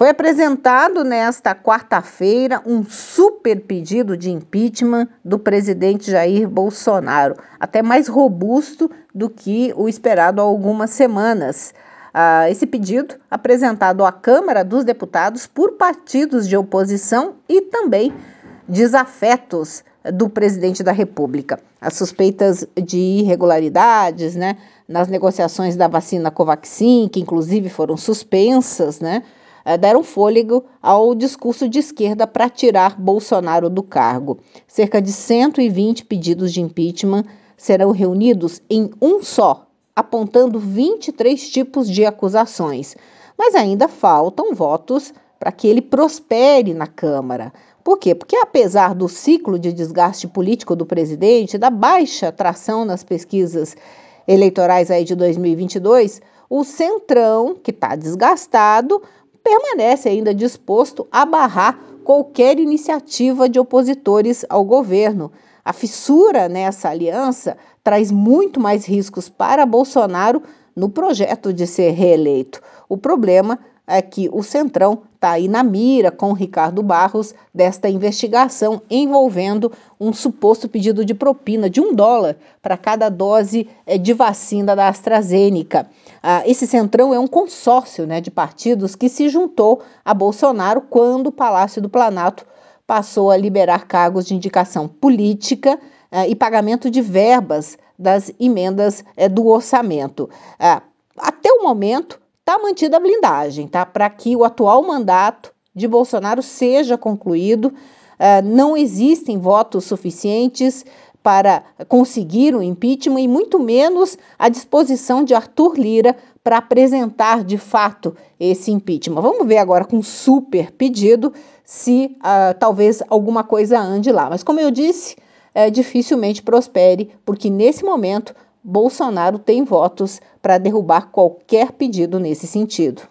Foi apresentado nesta quarta-feira um super pedido de impeachment do presidente Jair Bolsonaro, até mais robusto do que o esperado há algumas semanas. Ah, esse pedido, apresentado à Câmara dos Deputados por partidos de oposição e também desafetos do presidente da República. As suspeitas de irregularidades né, nas negociações da vacina Covaxin, que inclusive foram suspensas, né? Eh, deram fôlego ao discurso de esquerda para tirar Bolsonaro do cargo. Cerca de 120 pedidos de impeachment serão reunidos em um só, apontando 23 tipos de acusações. Mas ainda faltam votos para que ele prospere na Câmara. Por quê? Porque apesar do ciclo de desgaste político do presidente, da baixa atração nas pesquisas eleitorais aí de 2022, o Centrão, que está desgastado, permanece ainda disposto a barrar qualquer iniciativa de opositores ao governo. A fissura nessa aliança traz muito mais riscos para Bolsonaro no projeto de ser reeleito. O problema é que o Centrão está aí na mira com Ricardo Barros desta investigação envolvendo um suposto pedido de propina de um dólar para cada dose eh, de vacina da AstraZeneca. Ah, esse Centrão é um consórcio né, de partidos que se juntou a Bolsonaro quando o Palácio do Planalto passou a liberar cargos de indicação política ah, e pagamento de verbas das emendas eh, do orçamento. Ah, até o momento, está mantida a blindagem, tá? Para que o atual mandato de Bolsonaro seja concluído. Uh, não existem votos suficientes para conseguir o impeachment e muito menos a disposição de Arthur Lira para apresentar de fato esse impeachment. Vamos ver agora com super pedido se uh, talvez alguma coisa ande lá. Mas como eu disse, é, dificilmente prospere, porque nesse momento Bolsonaro tem votos para derrubar qualquer pedido nesse sentido.